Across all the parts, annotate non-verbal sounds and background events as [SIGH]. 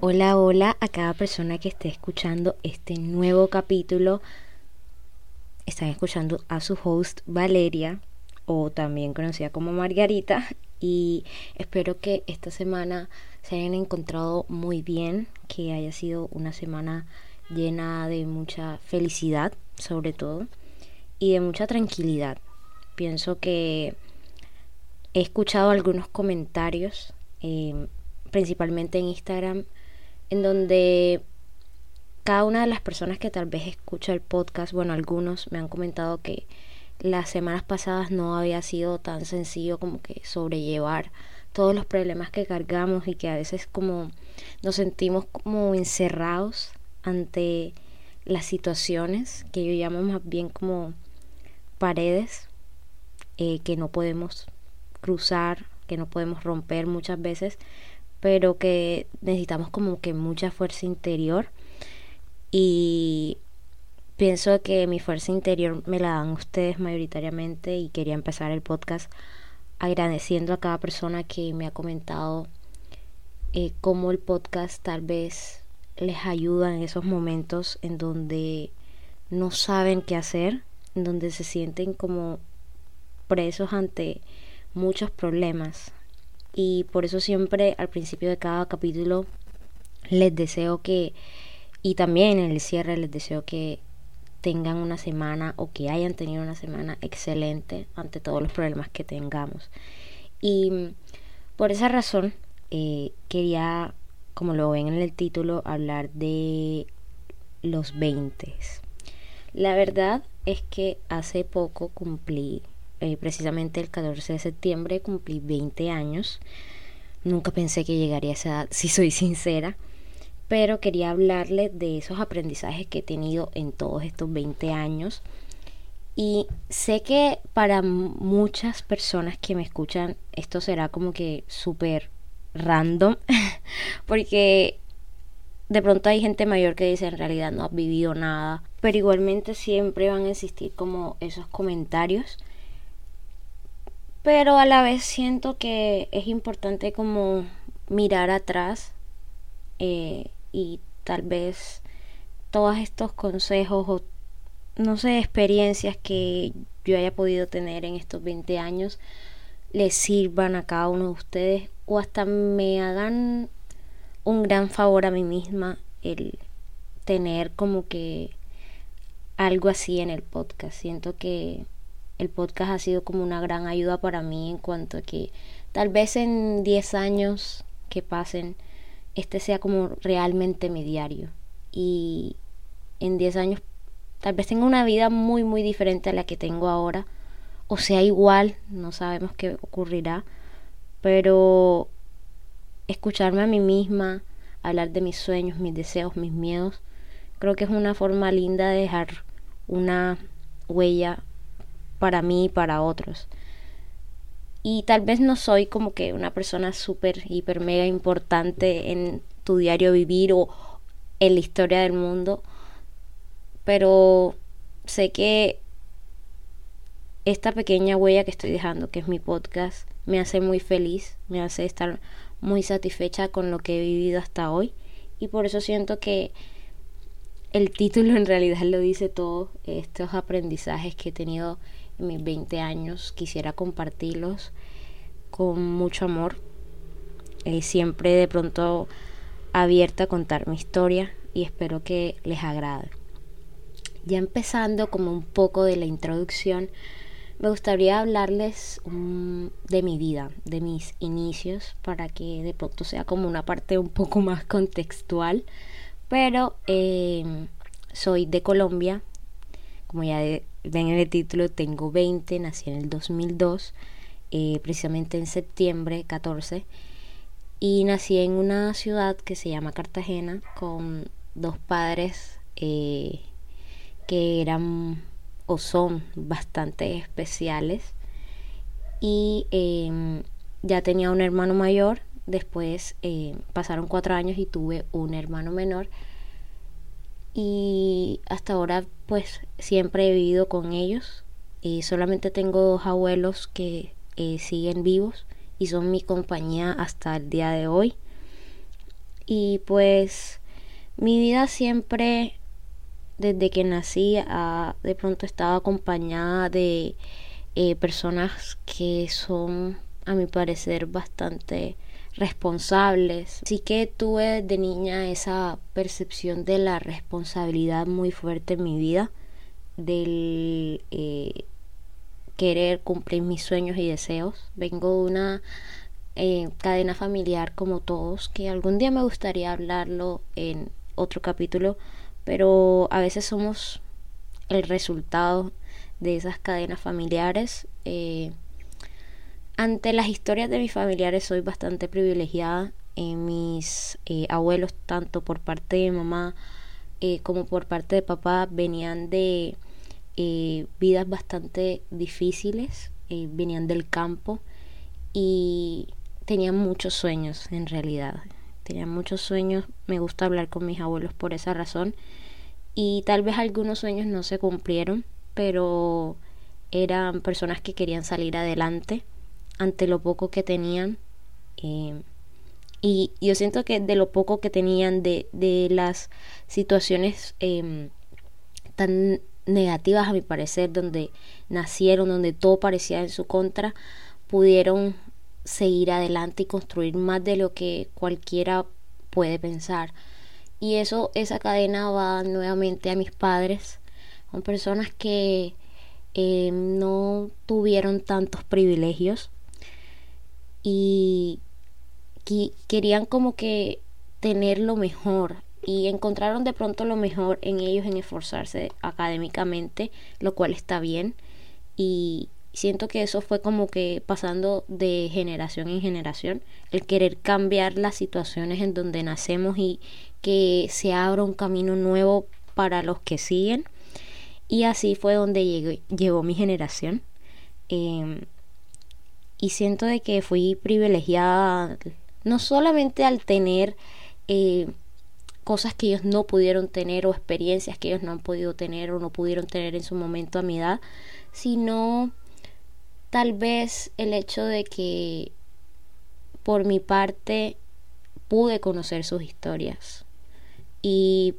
Hola, hola a cada persona que esté escuchando este nuevo capítulo. Están escuchando a su host Valeria, o también conocida como Margarita, y espero que esta semana se hayan encontrado muy bien, que haya sido una semana llena de mucha felicidad, sobre todo, y de mucha tranquilidad. Pienso que he escuchado algunos comentarios, eh, principalmente en Instagram, en donde cada una de las personas que tal vez escucha el podcast, bueno, algunos me han comentado que las semanas pasadas no había sido tan sencillo como que sobrellevar todos los problemas que cargamos y que a veces como nos sentimos como encerrados ante las situaciones que yo llamo más bien como paredes eh, que no podemos cruzar, que no podemos romper muchas veces pero que necesitamos como que mucha fuerza interior. Y pienso que mi fuerza interior me la dan ustedes mayoritariamente y quería empezar el podcast agradeciendo a cada persona que me ha comentado eh, cómo el podcast tal vez les ayuda en esos momentos en donde no saben qué hacer, en donde se sienten como presos ante muchos problemas, y por eso siempre al principio de cada capítulo les deseo que y también en el cierre les deseo que tengan una semana o que hayan tenido una semana excelente ante todos los problemas que tengamos. Y por esa razón eh, quería como lo ven en el título hablar de los 20 la verdad es que hace poco cumplí eh, precisamente el 14 de septiembre cumplí 20 años. Nunca pensé que llegaría a esa edad, si soy sincera, pero quería hablarle de esos aprendizajes que he tenido en todos estos 20 años. Y sé que para muchas personas que me escuchan esto será como que súper random, [LAUGHS] porque de pronto hay gente mayor que dice en realidad no has vivido nada, pero igualmente siempre van a existir como esos comentarios pero a la vez siento que es importante como mirar atrás eh, y tal vez todos estos consejos o no sé, experiencias que yo haya podido tener en estos 20 años les sirvan a cada uno de ustedes o hasta me hagan un gran favor a mí misma el tener como que algo así en el podcast. Siento que el podcast ha sido como una gran ayuda para mí en cuanto a que tal vez en 10 años que pasen, este sea como realmente mi diario. Y en 10 años tal vez tenga una vida muy, muy diferente a la que tengo ahora. O sea, igual, no sabemos qué ocurrirá. Pero escucharme a mí misma, hablar de mis sueños, mis deseos, mis miedos, creo que es una forma linda de dejar una huella para mí y para otros. Y tal vez no soy como que una persona súper, hiper, mega importante en tu diario vivir o en la historia del mundo, pero sé que esta pequeña huella que estoy dejando, que es mi podcast, me hace muy feliz, me hace estar muy satisfecha con lo que he vivido hasta hoy y por eso siento que el título en realidad lo dice todo, estos aprendizajes que he tenido mis 20 años. Quisiera compartirlos con mucho amor. Eh, siempre de pronto abierta a contar mi historia y espero que les agrade. Ya empezando como un poco de la introducción, me gustaría hablarles de mi vida, de mis inicios, para que de pronto sea como una parte un poco [LAUGHS] más contextual. Pero eh, soy de Colombia, como ya ven en el título, tengo 20, nací en el 2002, eh, precisamente en septiembre 14, y nací en una ciudad que se llama Cartagena con dos padres eh, que eran o son bastante especiales y em, ya tenía un hermano mayor, después eh, pasaron cuatro años y tuve un hermano menor y hasta ahora pues siempre he vivido con ellos. Y solamente tengo dos abuelos que eh, siguen vivos y son mi compañía hasta el día de hoy. Y pues mi vida siempre, desde que nací, de pronto estaba acompañada de eh, personas que son, a mi parecer, bastante responsables. Sí que tuve de niña esa percepción de la responsabilidad muy fuerte en mi vida, del eh, querer cumplir mis sueños y deseos. Vengo de una eh, cadena familiar como todos, que algún día me gustaría hablarlo en otro capítulo, pero a veces somos el resultado de esas cadenas familiares. Eh, ante las historias de mis familiares soy bastante privilegiada. Eh, mis eh, abuelos, tanto por parte de mamá eh, como por parte de papá, venían de vidas bastante difíciles, venían del campo y tenían muchos sueños en realidad. Tenían muchos sueños, me gusta hablar con mis abuelos por esa razón y tal vez algunos sueños no se cumplieron, pero eran personas que querían salir adelante ante lo poco que tenían. Eh, y yo siento que de lo poco que tenían, de, de las situaciones em, tan negativas a mi parecer, donde nacieron, donde todo parecía en su contra, pudieron seguir adelante y construir más de lo que cualquiera puede pensar. Y eso, esa cadena va nuevamente a mis padres, son personas que em, no tuvieron tantos privilegios, y querían como que tener lo mejor y encontraron de pronto lo mejor en ellos en esforzarse académicamente, lo cual está bien y siento que eso fue como que pasando de generación en generación, el querer cambiar las situaciones en donde nacemos y que se abra un camino nuevo para los que siguen. Y así fue donde llegó, mi generación. Em, y siento de que fui privilegiada no solamente al tener eh, cosas que ellos no pudieron tener o experiencias que ellos no han podido tener o no pudieron tener en su momento a mi edad, sino tal vez el hecho de que por mi parte pude conocer sus historias y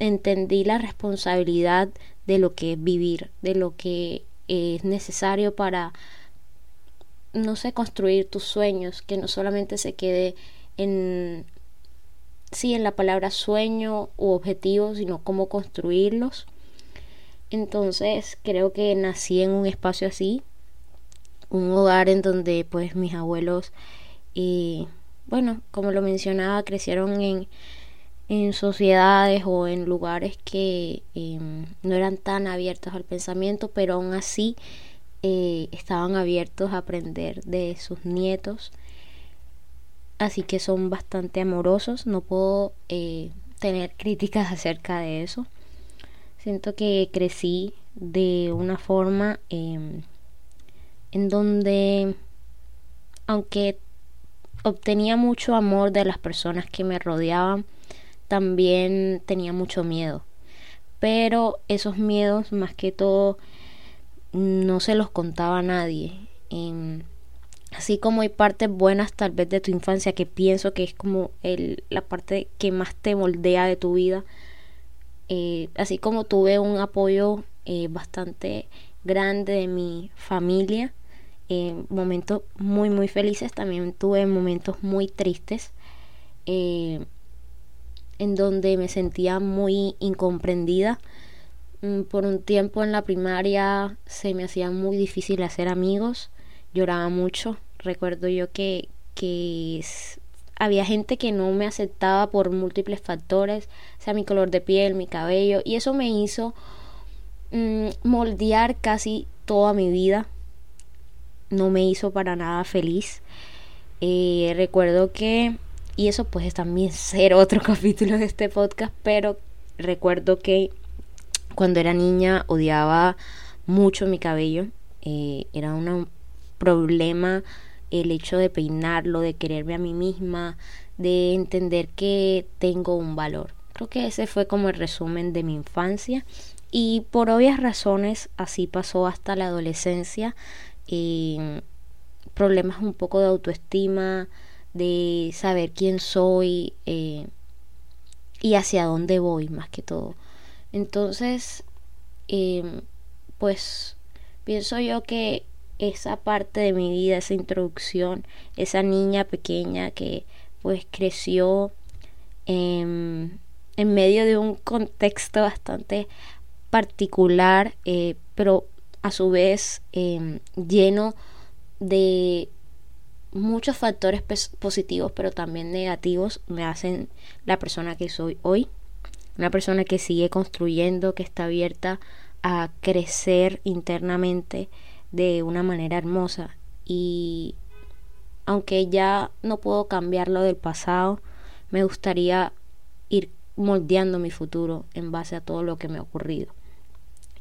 entendí la responsabilidad de lo que es vivir, de lo que es necesario para no sé, construir tus sueños, que no solamente se quede en, sí, en la palabra sueño u objetivo, sino cómo construirlos. Entonces creo que nací en un espacio así, un hogar en donde pues mis abuelos, y bueno, como lo mencionaba, crecieron en, en sociedades o en lugares que em, no eran tan abiertos al pensamiento, pero aún así eh, estaban abiertos a aprender de sus nietos. Así que son bastante amorosos. No puedo eh, tener críticas [LAUGHS] acerca de eso. Siento que crecí de una forma em, en donde, aunque obtenía mucho amor de las personas que me rodeaban, también tenía mucho miedo. Pero esos miedos, más que todo, no se los contaba a nadie. así como hay partes buenas tal vez de tu infancia que pienso que es como el, la parte que más te moldea de tu vida. Eh, así como tuve un apoyo eh, bastante grande de mi familia, en momentos muy muy felices, también tuve momentos muy tristes, eh, en donde me sentía muy incomprendida por un tiempo en la primaria se me hacía muy difícil hacer amigos, lloraba mucho. Recuerdo yo que, que había gente que no me aceptaba por múltiples factores, sea mi color de piel, mi cabello, y eso me hizo mm, moldear casi toda mi vida. No me hizo para nada feliz. Eh, recuerdo que, y eso pues también [LAUGHS] ser otro capítulo de este podcast, pero recuerdo que cuando era niña odiaba mucho mi cabello. Eh, era un problema el hecho de peinarlo, de quererme a mí misma, de entender que tengo un valor. Creo que ese fue como el resumen de mi infancia y por obvias razones así pasó hasta la adolescencia. problemas un poco de autoestima, de saber quién soy eh, y hacia dónde voy más que todo. Entonces, em, pues pienso yo que esa parte de mi vida, esa introducción, esa niña pequeña que pues creció en medio de un contexto bastante particular, eh, pero a su vez em, lleno de muchos factores positivos, pero también negativos, me hacen la persona que soy hoy. Una persona que sigue construyendo, que está abierta a crecer internamente de una manera hermosa. Y aunque ya no puedo cambiar lo del pasado, me gustaría ir moldeando mi futuro en base a todo lo que me ha ocurrido.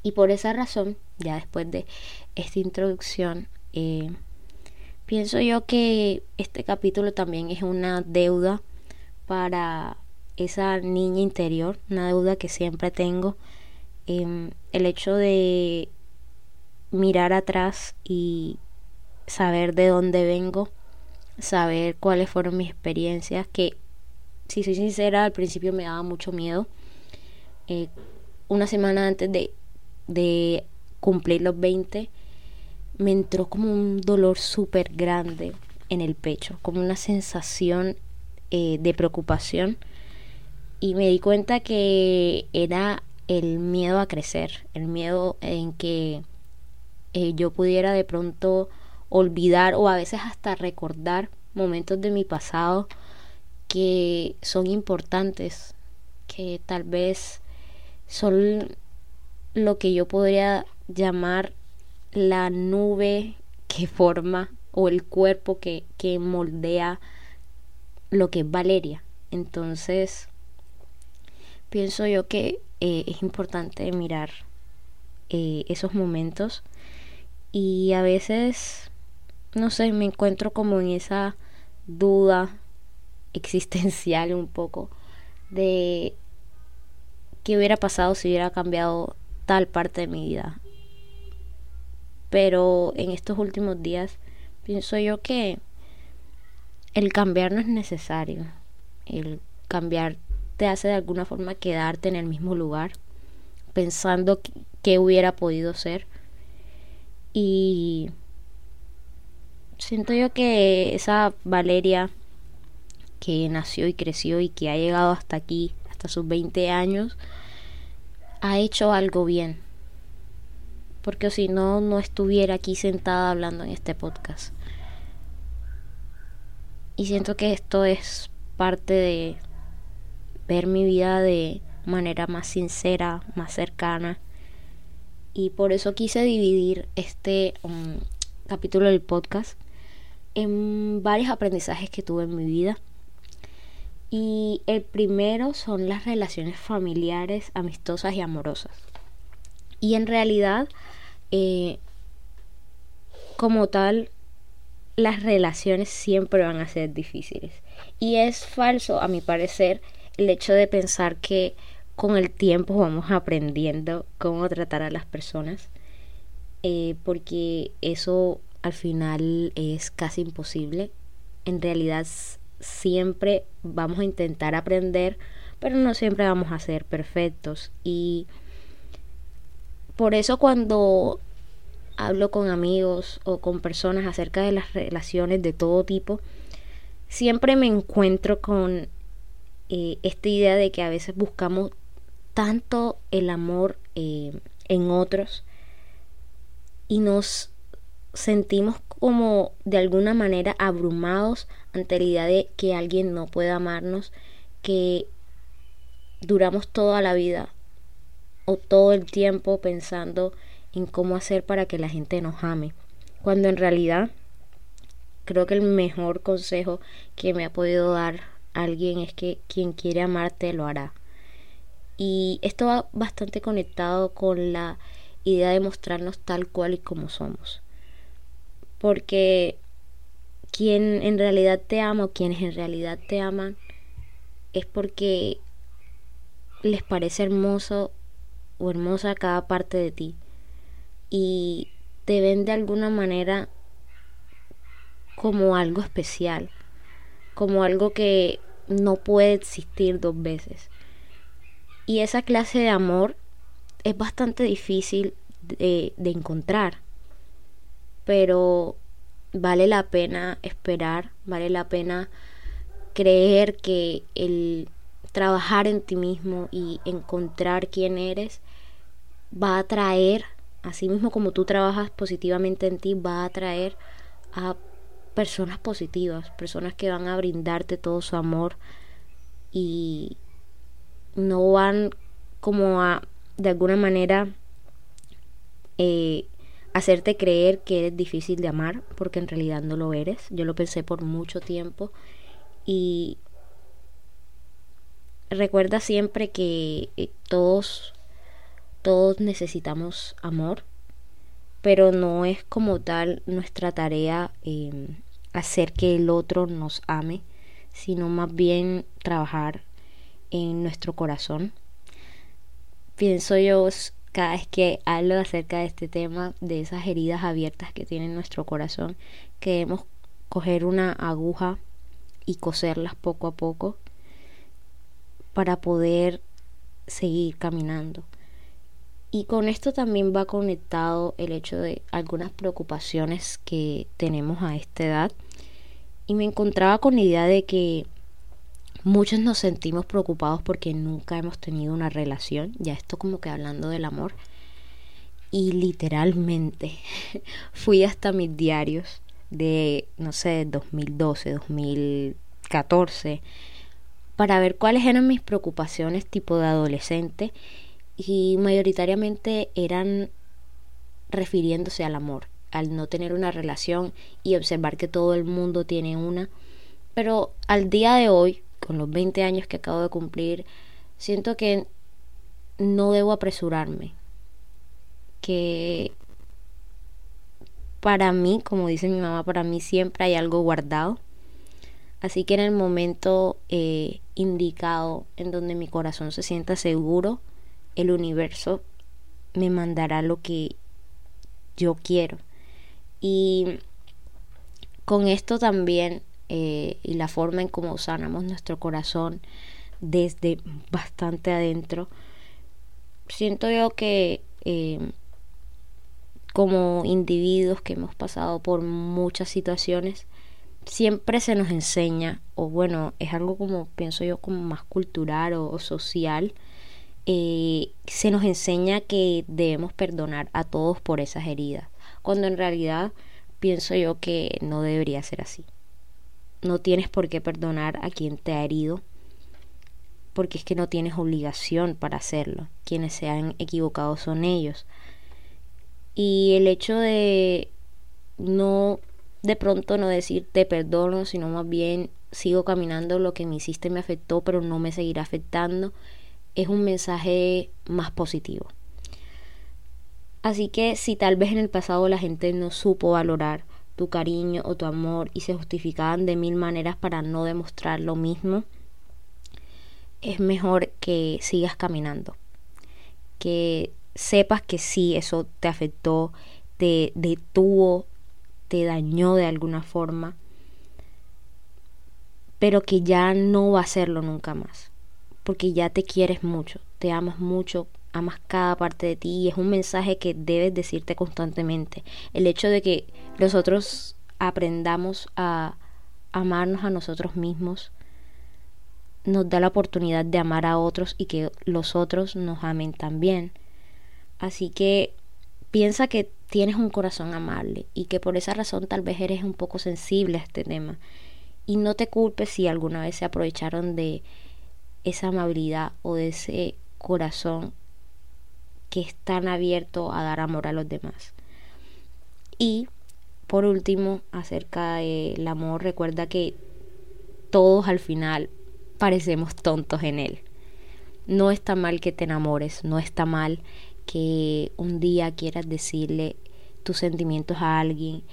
Y por esa razón, ya después de esta introducción, eh, pienso yo que este capítulo también es una deuda para esa niña interior, una deuda que siempre tengo. Em, el hecho de mirar atrás y saber de dónde vengo, saber cuáles fueron mis experiencias, que si soy sincera, al principio me daba mucho miedo. Eh, una semana antes de cumplir los 20, me entró como un dolor súper grande en el pecho, como una sensación eh, de preocupación y me di cuenta que era el miedo a crecer, el miedo en que eh, yo pudiera de pronto olvidar o a veces hasta recordar momentos de mi pasado que son importantes, que tal vez son lo que yo podría llamar la nube que [LAUGHS] forma o el cuerpo que, que moldea lo que es Valeria. Entonces, pienso yo que eh, es importante mirar eh, esos momentos y a veces, no sé, me encuentro como en esa duda [LAUGHS] existencial un poco de qué hubiera pasado si hubiera cambiado tal parte de mi vida. Pero en estos últimos días pienso yo que el cambiar no es necesario. El cambiar te hace de alguna forma quedarte en el mismo lugar, pensando que hubiera podido ser. Y siento yo que esa Valeria que nació y creció y que ha llegado hasta aquí, hasta sus 20 años, ha hecho algo bien. Porque si no, no estuviera aquí sentada hablando en este podcast. Y siento que esto es parte de ver mi vida de manera más sincera, más cercana. Y por eso quise dividir este um, capítulo del podcast en varios aprendizajes que tuve en mi vida y el primero son las relaciones familiares, amistosas y amorosas. Y en realidad, eh, como tal, las relaciones siempre van a ser difíciles. Y es falso, a mi parecer, el hecho de pensar que con el tiempo vamos aprendiendo cómo tratar a las personas. Eh, porque eso al final es casi imposible. En realidad siempre vamos a intentar aprender, pero no siempre vamos a ser perfectos. Y por eso cuando hablo con amigos o con personas acerca de las relaciones de todo tipo, siempre me encuentro con eh, esta idea de que a veces buscamos tanto el amor eh, en otros y nos sentimos como de alguna manera abrumados ante la idea de que alguien no puede amarnos, que duramos toda la vida o todo el tiempo pensando en cómo hacer para que la gente nos ame, cuando en realidad creo que el mejor consejo que me ha podido dar alguien es que quien quiere amarte lo hará. Y esto va bastante conectado con la idea de mostrarnos tal cual y como somos porque quien en realidad te ama o quienes en realidad te aman es porque les parece hermoso o hermosa cada parte de ti y te ven de alguna manera como algo especial como algo que no puede existir dos veces. Y esa clase de amor es bastante difícil de, encontrar, pero vale la pena esperar, vale la pena creer que el trabajar en ti mismo y encontrar quién eres va a traer, así mismo como tú trabajas positivamente en ti, va a traer a personas positivas, personas que van a brindarte todo su amor y no van como a de alguna manera eh, hacerte creer que eres difícil de amar porque en realidad no lo eres. Yo lo pensé por mucho tiempo y recuerda siempre que eh, todos todos necesitamos amor, pero no es como tal nuestra tarea em, hacer que el otro nos ame, sino más bien trabajar en nuestro corazón. Pienso yo cada vez que hablo acerca de este tema, de esas heridas abiertas que tiene nuestro corazón, que debemos coger una aguja y coserlas poco a poco para poder seguir caminando. Y con esto también va conectado el hecho de algunas preocupaciones que tenemos a esta edad. Y me encontraba con la idea de que muchos nos sentimos preocupados porque nunca hemos tenido una relación, ya esto como que hablando del amor. Y literalmente [LAUGHS] fui hasta mis diarios de, no sé, 2012, 2014, para ver cuáles eran mis preocupaciones tipo de adolescente y mayoritariamente eran refiriéndose al amor, al no tener una relación y observar que todo el mundo tiene una. Pero al día de hoy, con los 20 años que acabo de cumplir, siento que no debo apresurarme. Que para mí, como dice mi mamá, para mí siempre hay algo guardado. Así que en el momento eh, indicado, en donde mi corazón se sienta seguro, el universo me mandará lo que yo quiero. Y con esto también eh, y la forma en cómo sanamos nuestro corazón desde bastante adentro, siento yo que eh, como individuos que hemos pasado por muchas situaciones, siempre se nos enseña, o bueno, es algo como pienso yo como más cultural o social, eh, se nos enseña que debemos perdonar a todos por esas heridas, cuando en realidad pienso yo que no debería ser así. No tienes por qué perdonar a quien te ha herido, porque es que no tienes obligación para hacerlo. Quienes se han equivocado son ellos. Y el hecho de no, de pronto no decir te perdono, sino más bien sigo caminando, lo que me hiciste me afectó, pero no me seguirá afectando es un mensaje más positivo. Así que si tal vez en el pasado la gente no supo valorar tu cariño o tu amor y se justificaban de mil maneras para no demostrar lo mismo, es mejor que sigas caminando. Que sepas que sí, eso te afectó, te detuvo, te dañó de alguna forma, pero que ya no va a hacerlo nunca más porque ya te quieres mucho, te amas mucho, amas cada parte de ti y es un mensaje que debes decirte constantemente. El hecho de que nosotros aprendamos a amarnos a nosotros mismos nos da la oportunidad de amar a otros y que los otros nos amen también. Así que piensa que tienes un corazón amable y que por esa razón tal vez eres un poco sensible a este tema. Y no te culpes si alguna vez se aprovecharon de esa amabilidad o de ese corazón que es tan abierto a dar amor a los demás. Y por último, acerca del amor, recuerda que todos al final parecemos tontos en él. No está mal que te enamores, no está mal que un día quieras decirle tus sentimientos a alguien,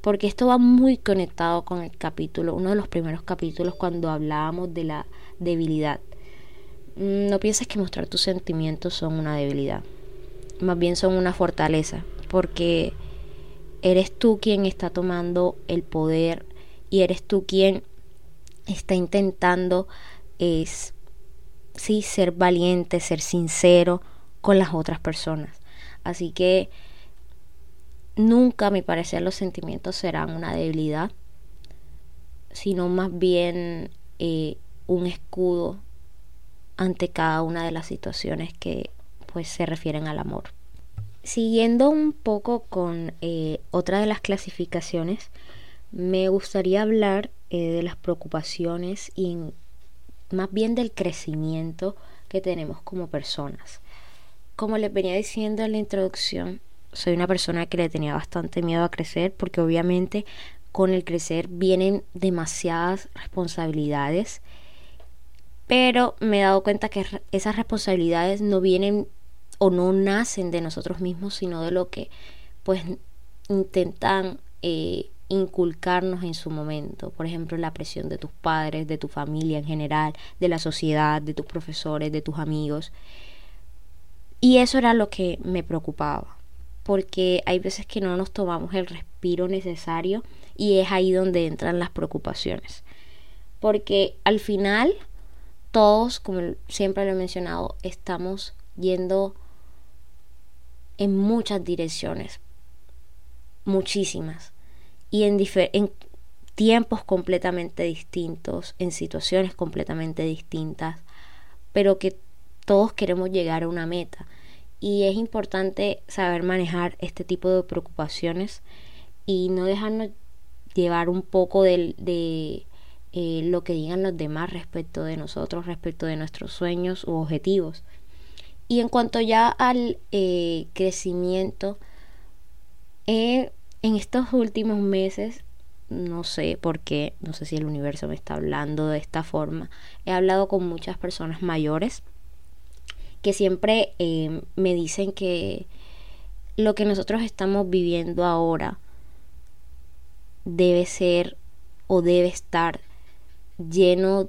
porque esto va muy conectado con el capítulo, uno de los primeros capítulos cuando hablábamos de la debilidad. Mm, no pienses que mostrar tus sentimientos son una debilidad, más bien son una fortaleza, porque eres tú quien está tomando el poder y eres tú quien está intentando es, sí, ser valiente, ser sincero con las otras personas. Así que nunca, a mi parecer, los sentimientos serán una debilidad, sino más bien eh, un escudo ante cada una de las situaciones que pues se refieren al amor. Siguiendo un poco con eh, otra de las clasificaciones, me gustaría hablar eh, de las preocupaciones y más bien del crecimiento que tenemos como personas. Como les venía diciendo en la introducción, soy una persona que le tenía bastante miedo a crecer porque obviamente con el crecer vienen demasiadas responsabilidades, pero me he dado cuenta que esas responsabilidades no vienen o no nacen de nosotros mismos, sino de lo que pues intentan eh, inculcarnos en su momento. Por ejemplo, la presión de tus padres, de tu familia en general, de la sociedad, de tus profesores, de tus amigos. Y eso era lo que me preocupaba, porque hay veces que no nos tomamos el respiro necesario y es ahí donde entran las preocupaciones. Porque al final todos, como siempre lo he mencionado, estamos yendo en muchas direcciones, muchísimas y en, tiempos completamente distintos, en situaciones completamente distintas, pero que todos queremos llegar a una meta. Y es importante saber manejar este tipo de preocupaciones y no dejarnos llevar un poco de eh, lo que digan los demás respecto de nosotros, respecto de nuestros sueños u objetivos. Y en cuanto ya al eh, crecimiento, eh, en estos últimos meses, no sé por qué, no sé si el universo me está hablando de esta forma, he hablado con muchas personas mayores que siempre me dicen que lo que nosotros estamos viviendo ahora debe ser o debe estar lleno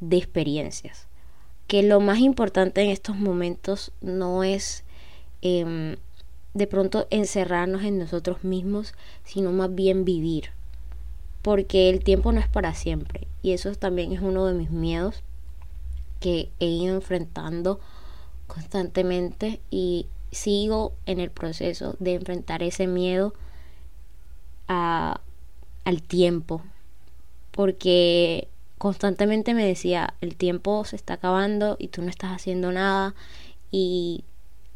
de experiencias. Que lo más importante en estos momentos no es em, de pronto encerrarnos en nosotros mismos, sino más bien vivir. Porque el tiempo no es para siempre. Y eso también es uno de mis miedos que he ido enfrentando constantemente y sigo en el proceso de enfrentar ese miedo a, al tiempo. Porque constantemente me decía, el tiempo se está acabando y tú no estás haciendo nada y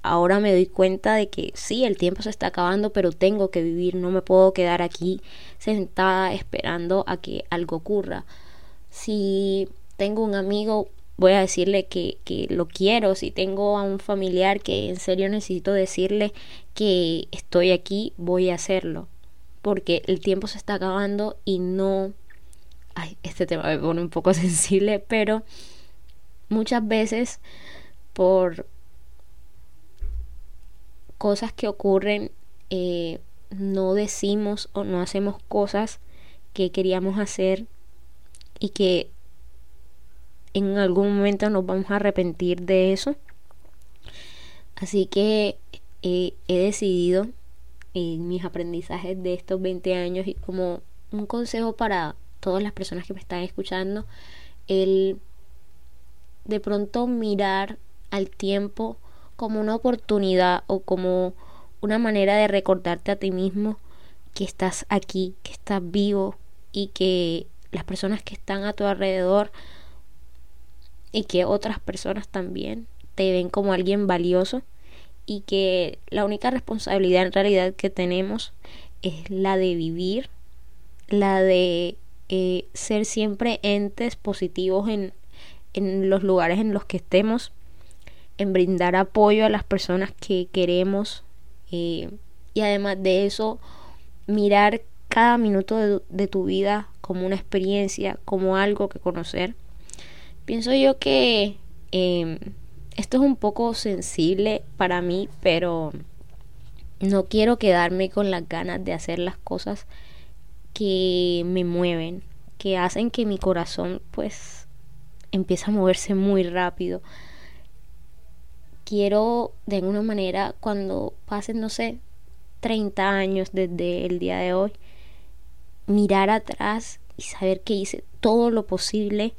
ahora me doy cuenta de que sí, el tiempo se está acabando, pero tengo que vivir, no me puedo quedar aquí sentada esperando a que algo ocurra. Si tengo un amigo, voy a decirle que, que lo quiero, si tengo a un familiar que en serio necesito decirle que estoy aquí, voy a hacerlo, porque el tiempo se está acabando y no... Ay, este tema me pone un poco [LAUGHS] sensible, pero muchas veces por cosas que ocurren, eh, no decimos o no hacemos cosas que queríamos hacer y que en algún momento nos vamos a arrepentir de eso. Así que eh, he decidido en mis aprendizajes de estos 20 años y como un consejo para todas las personas que me están escuchando, el de pronto mirar al tiempo como una oportunidad o como una manera de recordarte a ti mismo que estás aquí, que estás vivo y que las personas que están a tu alrededor y que otras personas también te ven como alguien valioso y que la única responsabilidad en realidad que tenemos es la de vivir, la de eh, ser siempre entes positivos en, en los lugares en los que estemos en brindar apoyo a las personas que queremos eh, y además de eso mirar cada minuto de, tu vida como una experiencia, como algo que conocer. Pienso yo que em, esto es un poco sensible para mí, pero no quiero quedarme con las ganas de hacer las cosas que me mueven, que hacen que mi corazón pues empiece a moverse muy rápido. Quiero de alguna manera cuando pasen, no sé, 30 años desde el día de hoy, mirar atrás y saber que hice todo lo posible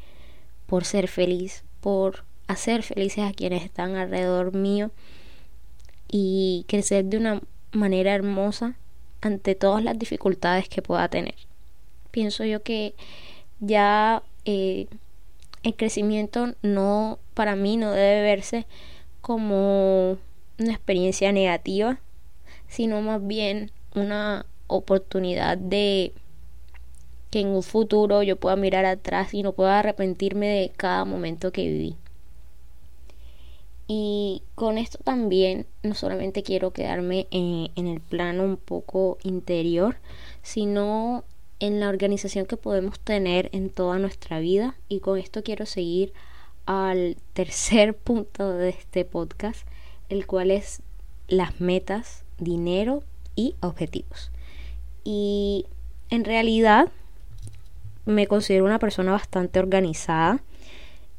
por ser feliz, por hacer felices a quienes están alrededor mío y crecer de una manera hermosa ante todas las dificultades que pueda tener. Pienso yo que ya eh, el crecimiento no, para mí, no debe verse como una experiencia negativa, sino más bien una oportunidad de que en un futuro yo pueda mirar atrás y no pueda arrepentirme de cada momento que viví. Y con esto también no solamente quiero quedarme en, en, el plano un poco interior, sino en la organización que podemos tener en toda nuestra vida. Y con esto quiero seguir al [LAUGHS] tercer punto de este podcast, el cual es las metas, dinero y objetivos. Y en realidad me considero una persona bastante organizada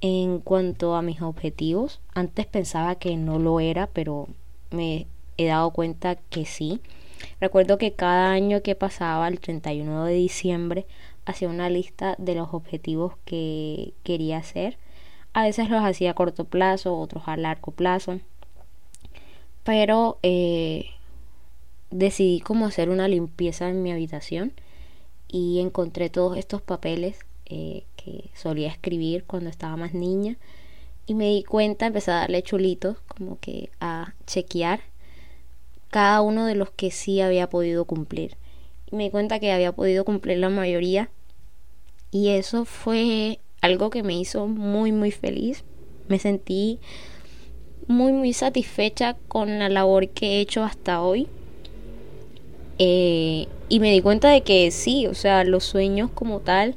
en cuanto a mis objetivos. Antes pensaba que no lo era, pero me he dado cuenta que sí. Recuerdo que cada año que pasaba, el 31 de diciembre, hacía una lista de los objetivos que quería hacer. A veces los hacía a corto plazo, otros a largo plazo. Pero eh, decidí como hacer una limpieza en mi habitación y encontré todos estos papeles eh, que solía escribir cuando estaba más niña y me di cuenta, empecé a darle chulitos, como que a chequear cada uno de los que sí había podido cumplir. Y me di cuenta que había podido cumplir la mayoría y eso fue algo que me hizo muy muy feliz. Me sentí muy muy satisfecha con la labor que he hecho hasta hoy eh, y me di cuenta de que sí, o sea, los sueños como tal,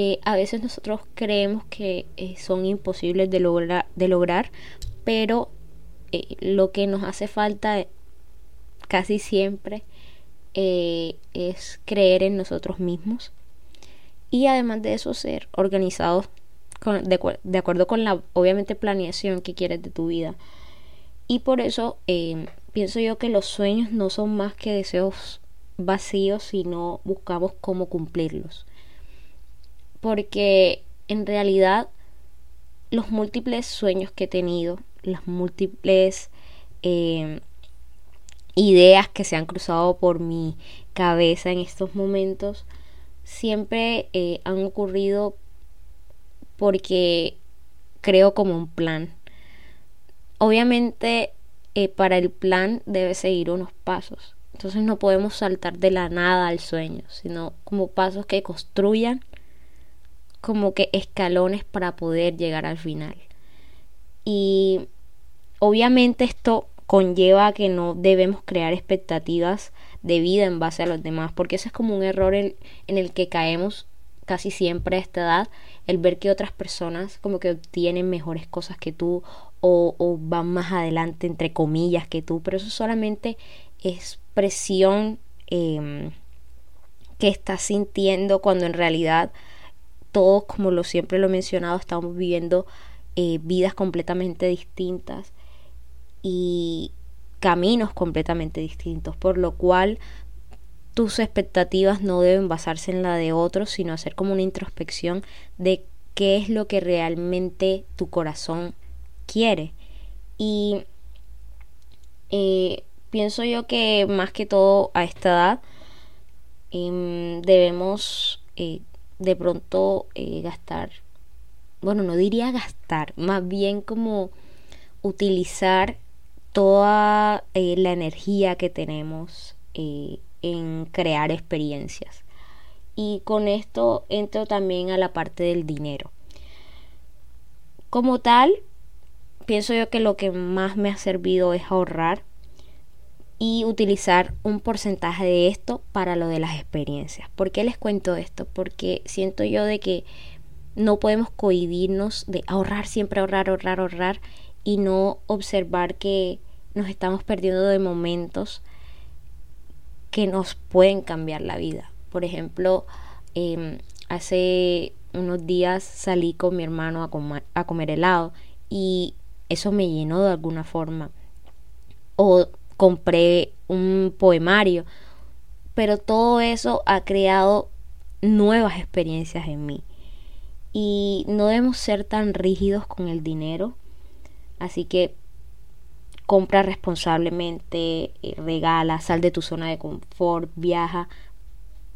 eh, a veces nosotros creemos que eh, son imposibles de, lograr de lograr, pero lo que nos hace falta casi siempre es creer en nosotros mismos y además de eso ser organizados de, de, acuerdo con la obviamente planeación que quieres de tu vida y por eso pienso yo que los sueños no son más que deseos vacíos, sino buscamos cómo cumplirlos. Porque en realidad los múltiples sueños que he tenido, las múltiples eh, ideas que se han cruzado por mi cabeza en estos momentos, siempre eh, han ocurrido porque creo como un plan. Obviamente eh, para el plan debe seguir unos pasos. Entonces no podemos saltar de la nada al sueño, sino como pasos que construyan como que escalones para poder llegar al final. Y obviamente esto conlleva que no debemos crear expectativas de vida en base a los demás, porque ese es como un error en, el que caemos casi siempre a esta edad, el ver que otras personas como que obtienen mejores cosas que tú o, van más adelante, entre comillas, que tú, pero eso solamente es presión em, que estás sintiendo cuando en realidad todos, como lo siempre lo he mencionado, estamos viviendo eh, vidas completamente distintas y caminos completamente distintos, por lo cual tus expectativas no deben basarse en la de otros, sino hacer como una introspección de qué es lo que realmente tu corazón quiere. Y eh, pienso yo que más que todo a esta edad em, debemos eh, de pronto eh, gastar, bueno, no diría gastar, más bien como utilizar toda la energía que tenemos en crear experiencias. Y con esto entro también a la parte del dinero. Como tal, pienso yo que lo que más me ha servido es ahorrar y utilizar un porcentaje de esto para lo de las experiencias. ¿Por qué les cuento esto? Porque siento yo de que no podemos cohibirnos de ahorrar, siempre ahorrar, ahorrar, ahorrar y no observar que nos estamos perdiendo de momentos que nos pueden cambiar la vida. Por ejemplo, em, hace unos días salí con mi hermano a, a comer helado y eso me llenó de alguna forma. O compré un poemario. Pero todo eso ha creado nuevas experiencias en mí. Y no debemos ser tan rígidos con el dinero. Así que compra responsablemente, eh, regala, sal de tu zona de confort, viaja.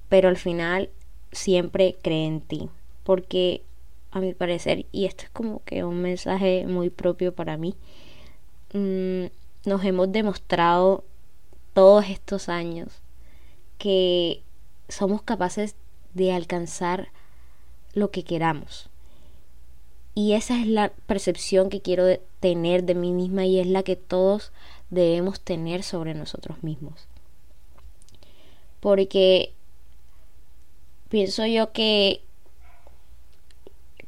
Pero al final siempre cree en ti. Porque a mi parecer, y esto es como que un mensaje muy propio para mí, mm, nos hemos demostrado todos estos años que somos capaces de alcanzar lo que queramos. Y esa es la percepción que quiero tener de mí misma y es la que todos debemos tener sobre nosotros mismos. Porque pienso yo que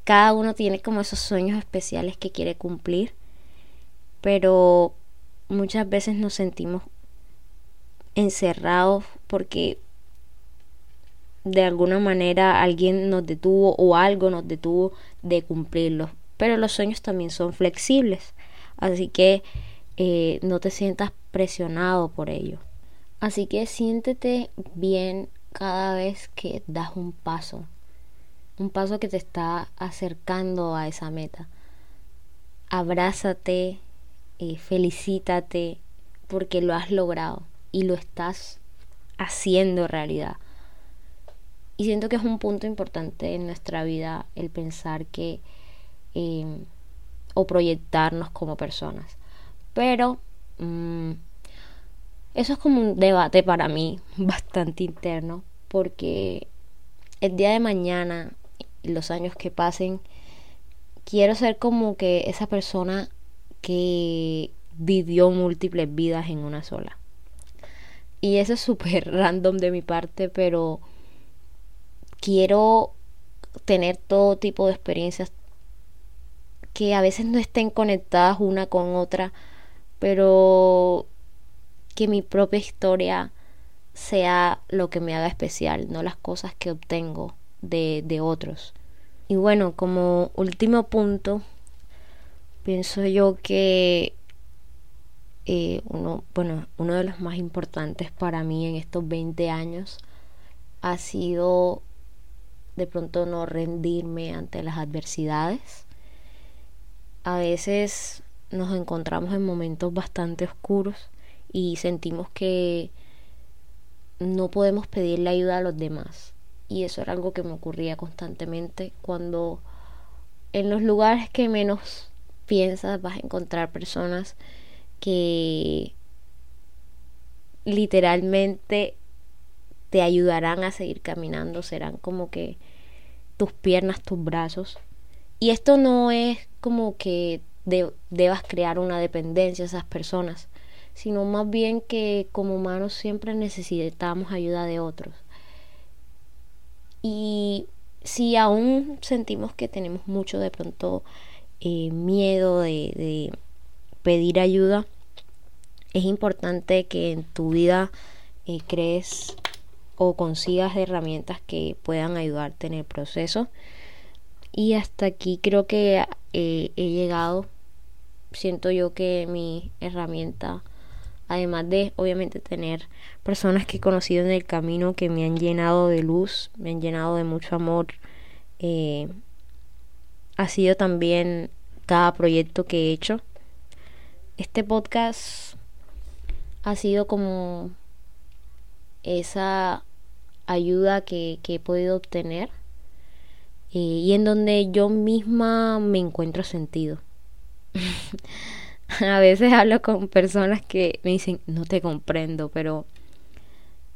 cada uno tiene como esos sueños especiales que quiere cumplir, pero muchas veces nos sentimos encerrados porque de alguna manera alguien nos detuvo o algo nos detuvo de cumplirlos. Pero los sueños también son flexibles, así que eh, no te sientas presionado por ello. Así que siéntete bien cada vez que das un paso, un paso que te está acercando a esa meta. Abrázate, eh, felicítate porque lo has logrado y lo estás haciendo realidad. Y siento que es un punto importante en nuestra vida el pensar que em, o proyectarnos como personas. Pero mm, eso es como un debate para mí [LAUGHS] bastante interno porque el día de mañana los años que pasen quiero ser como que esa persona que vivió múltiples vidas en una sola. Y eso es súper [LAUGHS] random de mi parte, pero quiero tener todo tipo de experiencias que a veces no estén conectadas una con otra, pero que mi propia historia sea lo que me haga especial, no las cosas que obtengo de, de otros. Y bueno, como último punto, pienso yo que eh, uno, bueno, uno de los más importantes para mí en estos 20 años ha sido de pronto no rendirme ante las adversidades. A veces nos encontramos en momentos bastante oscuros y sentimos que no podemos pedirle ayuda a los demás. Y eso era algo que me ocurría constantemente cuando en los lugares que menos piensas vas a encontrar personas que literalmente te ayudarán a seguir caminando, serán como que tus piernas, tus brazos. Y esto no es como que debas crear una dependencia a esas personas, sino más bien que como humanos siempre necesitamos ayuda de otros. Y si aún sentimos que tenemos mucho de pronto eh, miedo de pedir ayuda, es importante que en tu vida eh, crees o consigas herramientas que puedan ayudarte en el proceso. Y hasta aquí creo que eh, he llegado. Siento yo que mi herramienta, además de obviamente tener personas que he conocido en el camino que me han llenado de luz, me han llenado de mucho amor, ha sido también cada proyecto que he hecho. Este podcast ha sido como esa ayuda que, he podido obtener eh, y en donde yo misma me encuentro sentido. [LAUGHS] a veces hablo con personas que me dicen, no te comprendo, pero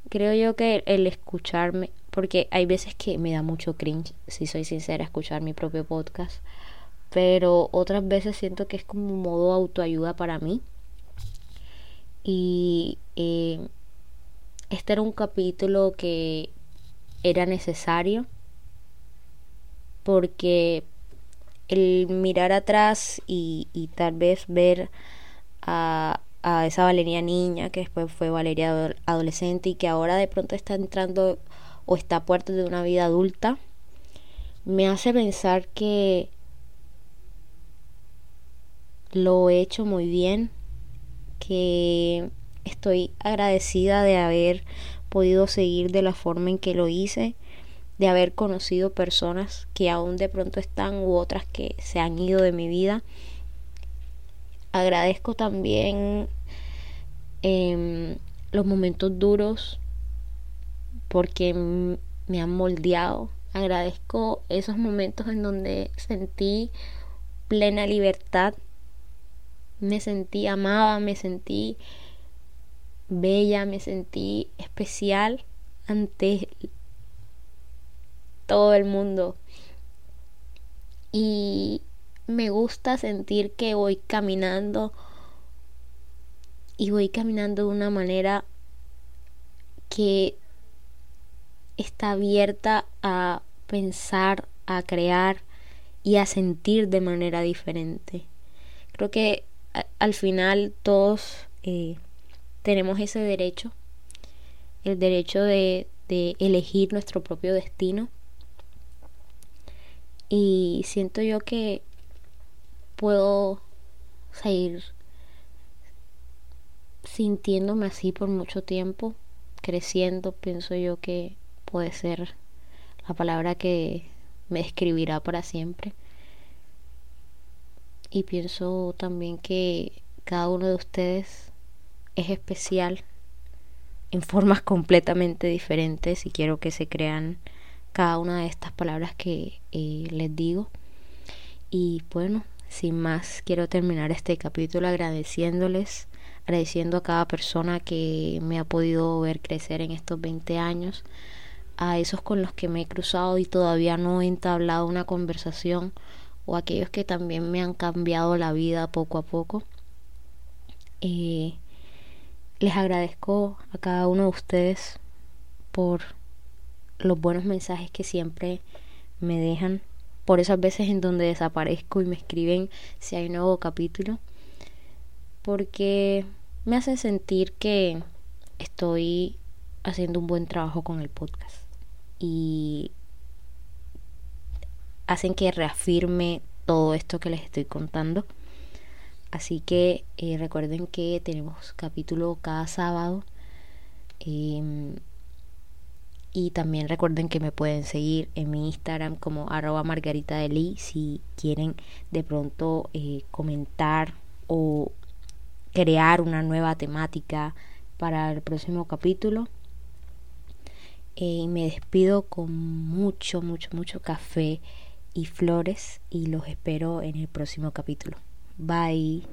creo yo que el escucharme, porque hay veces que me da mucho cringe, si soy sincera, escuchar mi propio podcast, pero otras veces siento que es como un modo autoayuda para mí. Y eh, este era un capítulo que era necesario porque el mirar atrás y, y tal vez ver a, a, esa Valeria niña que después fue Valeria adolescente y que ahora de pronto está entrando o está a puertas de una vida adulta me hace pensar que lo he hecho muy bien que estoy agradecida de haber podido seguir de la forma en que lo hice de haber conocido personas que aún de pronto están u otras que se han ido de mi vida. Agradezco también em, los momentos duros porque me han moldeado. Agradezco esos momentos en donde sentí plena libertad. Me sentí amada, me sentí bella, me sentí especial ante todo el mundo. Y me gusta sentir que voy caminando y voy caminando de una manera que está abierta a pensar, a crear y a sentir de manera diferente. Creo que al final todos eh, tenemos ese derecho, el derecho de, de elegir nuestro propio destino. Y siento yo que puedo seguir sintiéndome así por mucho tiempo, creciendo, pienso yo que puede ser la palabra que me escribirá para siempre. Y pienso también que cada uno de ustedes es especial en formas completamente diferentes y quiero que se crean cada una de estas palabras que eh, les digo. Y bueno, sin más, quiero terminar este capítulo agradeciéndoles, agradeciendo a cada persona que me ha podido ver crecer en estos 20 años, a esos con los que me he cruzado y todavía no he entablado una conversación, o aquellos que también me han cambiado la vida poco a poco. Eh, les agradezco a cada uno de ustedes por los buenos mensajes que siempre me dejan, por esas veces en donde desaparezco y me escriben si hay un nuevo capítulo, porque me hacen sentir que estoy haciendo un buen trabajo con el podcast y hacen que reafirme todo esto que les estoy contando. Así que eh, recuerden que tenemos capítulo cada sábado. Em, y también recuerden que me pueden seguir en mi Instagram como arroba margarita de Lee si quieren de pronto eh, comentar o crear una nueva temática para el próximo capítulo. Y me despido con mucho, mucho, mucho café y flores y los espero en el próximo capítulo. Bye.